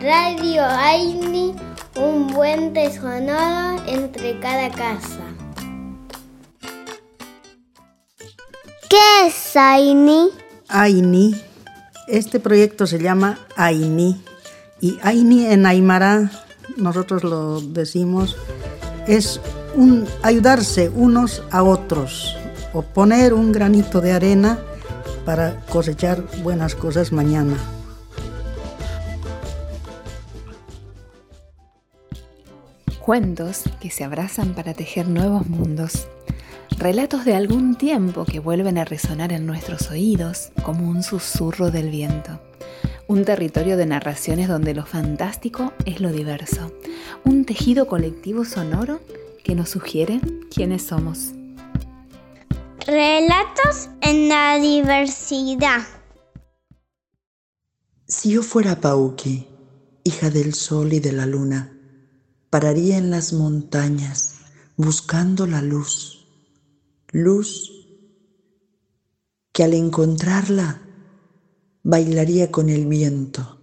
Radio Aini, un buen sonoro entre cada casa. ¿Qué es Aini? Aini. Este proyecto se llama Aini. Y Aini en Aymara, nosotros lo decimos, es un ayudarse unos a otros o poner un granito de arena para cosechar buenas cosas mañana. Cuentos que se abrazan para tejer nuevos mundos. Relatos de algún tiempo que vuelven a resonar en nuestros oídos como un susurro del viento. Un territorio de narraciones donde lo fantástico es lo diverso. Un tejido colectivo sonoro que nos sugiere quiénes somos. Relatos en la diversidad. Si yo fuera Pauki, hija del sol y de la luna, pararía en las montañas buscando la luz, luz que al encontrarla bailaría con el viento,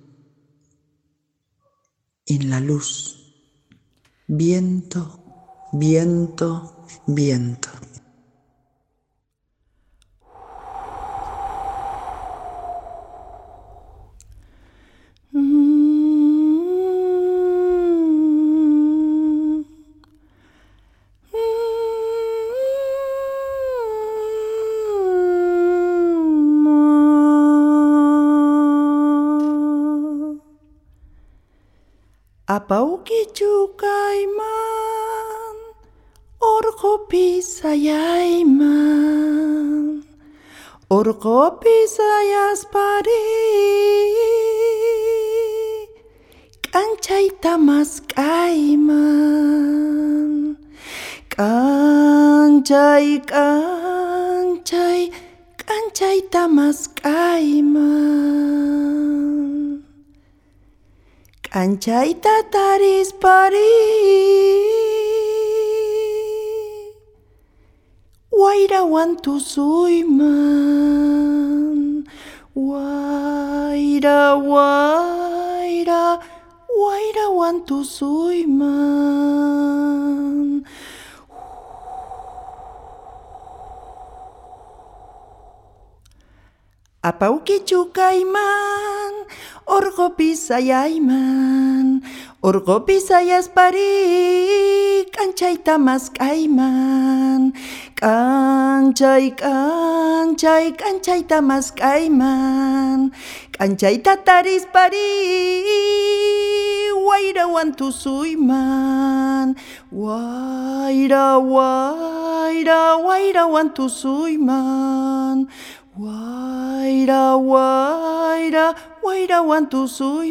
en la luz, viento, viento, viento. Jucaiman, orko pisaiaiman, orko pisaias pari, kancai tamas kaiman, kancai kancai kancai tamas kaiman. K'anchayta tarispari Wayrawan tusuyman Wayra wayra Wayrawan tusuyman Apaukitxuka iman, orgo bizaia iman, orgo bizaia esparik, kantxaita mazka iman. Kantxai, kantxai, kantxaita mazka iman, kantxaita tariz pari, guaira guantuzu iman. Guaira, guaira, guaira guantuzu iman. Wayra wayra Wayrawan tusuyman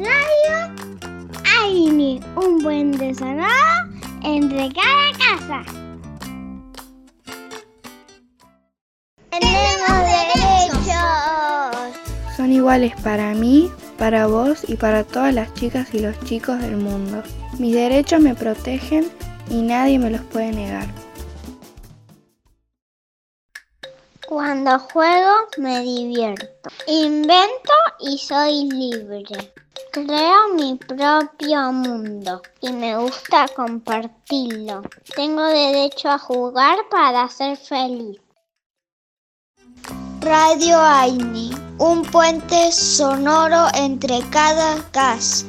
Radio Aini, un buen sonoro entre cada casa. Tenemos derechos. Son iguales para mí, para vos y para todas las chicas y los chicos del mundo. Mis derechos me protegen y nadie me los puede negar. Cuando juego me divierto. Invento y soy libre. Creo mi propio mundo y me gusta compartirlo. Tengo derecho a jugar para ser feliz. Radio Aini, un puente sonoro entre cada casa.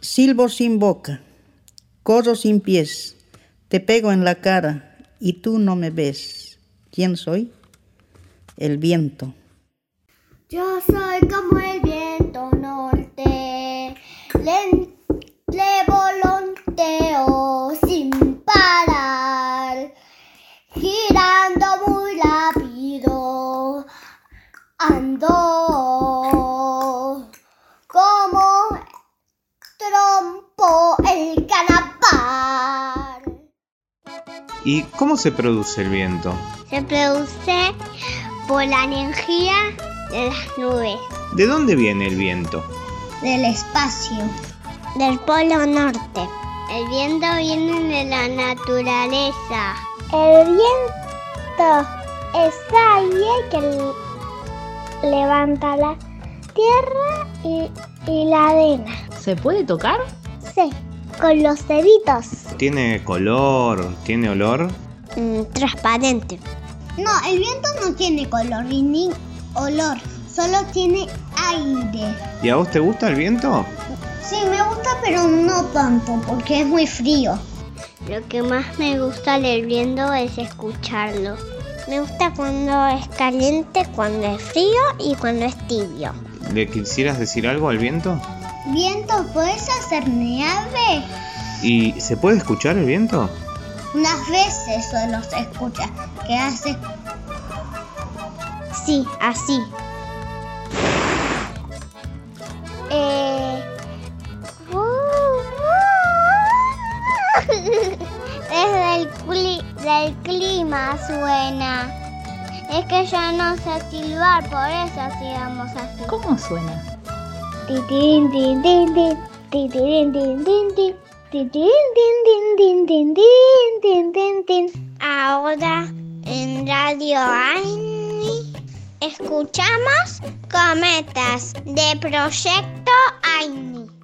Silbo sin boca, corro sin pies, te pego en la cara y tú no me ves. ¿Quién soy? El viento. Yo soy como el viento norte, le volonteo sin parar, girando muy rápido, ando como trompo el canapar. ¿Y cómo se produce el viento? Se produce por la energía de las nubes, ¿De dónde viene el viento? del espacio. Del Polo Norte. El viento viene de la naturaleza. El viento es aire que levanta la tierra y, y la arena. ¿Se puede tocar? Sí, con los deditos. ¿Tiene color? ¿Tiene olor? Mm, transparente. No, el viento no tiene color ni olor, solo tiene aire. ¿Y a vos te gusta el viento? Sí, me gusta, pero no tanto, porque es muy frío. Lo que más me gusta del viento es escucharlo. Me gusta cuando es caliente, cuando es frío y cuando es tibio. ¿Le quisieras decir algo al viento? Viento, ¿puedes hacer nieve? ¿Y se puede escuchar el viento? Unas veces solo se escucha que hace... Sí, así. Eh... Desde el, cli del clima suena. Es que ya no sé silbar, por eso sigamos así. ¿Cómo suena? Tin, tin, tin, tin, tin, tin, tin, tin, tin, Din, din, din, Ahora en Radio AINI escuchamos cometas de Proyecto AINI.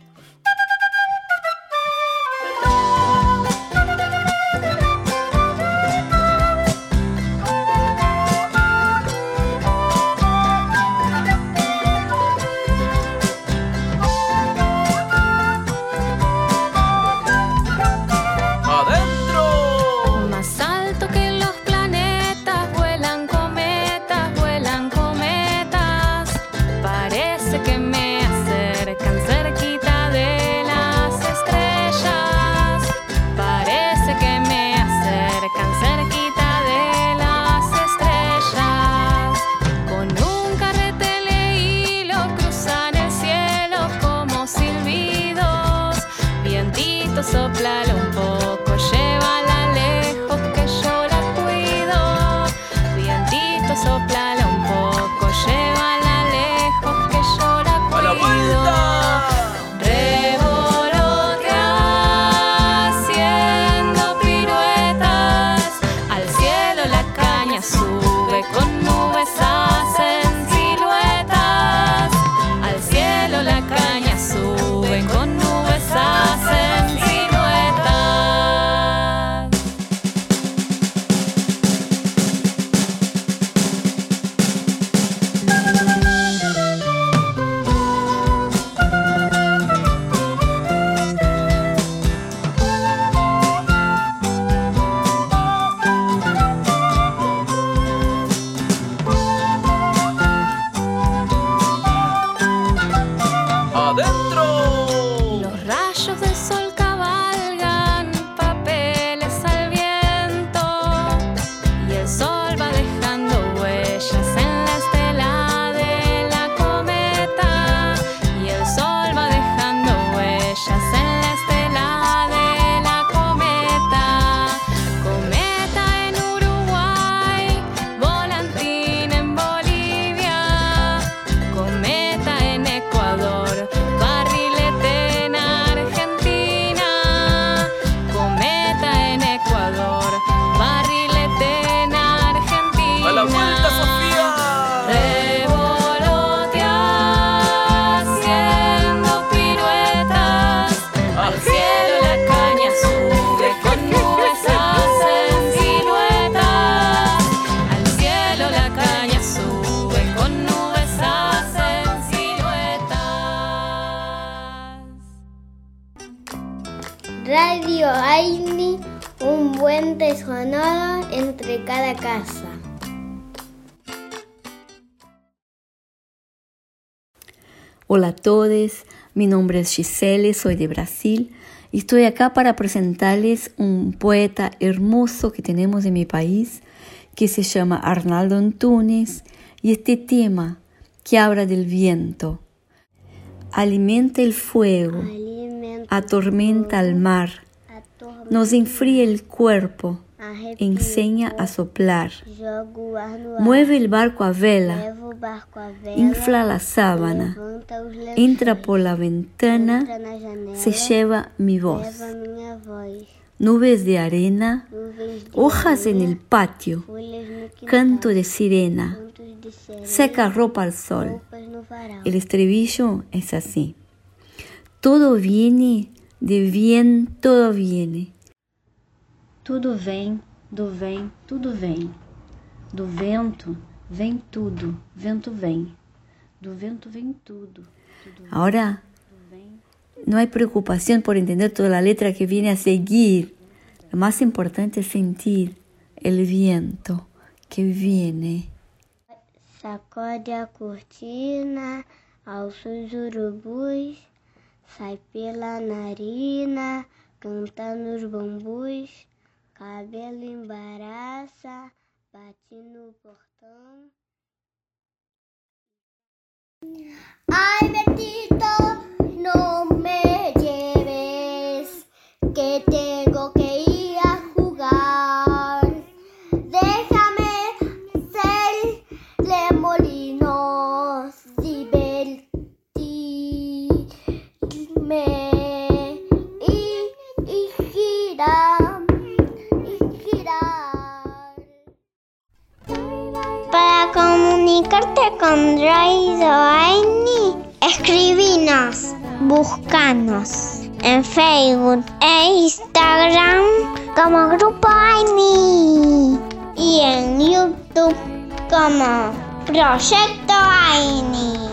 Radio Aini, un puente sonoro entre cada casa. Hola a todos, mi nombre es Gisele, soy de Brasil y estoy acá para presentarles un poeta hermoso que tenemos en mi país que se llama Arnaldo Antunes y este tema que habla del viento. Alimenta el fuego, atormenta al mar, nos enfría el cuerpo, enseña a soplar. Mueve el barco a vela, infla la sábana, entra por la ventana, se lleva mi voz. Nubes de arena, hojas en el patio, canto de sirena, seca ropa al sol. El estribillo es así. Todo viene de bien, todo viene. Tudo vem, do vem, tudo vem. Do vento vem tudo, vento vem. Do vento vem tudo. Ahora no hay preocupación por entender toda la letra que viene a seguir. Lo más importante es sentir el viento que viene. Sacode a cortina, alça os urubus, sai pela narina, canta nos bambus, cabelo embaraça, bate no portão. Ay, Betito, no me lleves, que tengo comunicarte con Droid o Aini, escribinos, buscanos en Facebook e Instagram como Grupo Aini y en YouTube como Proyecto Aini.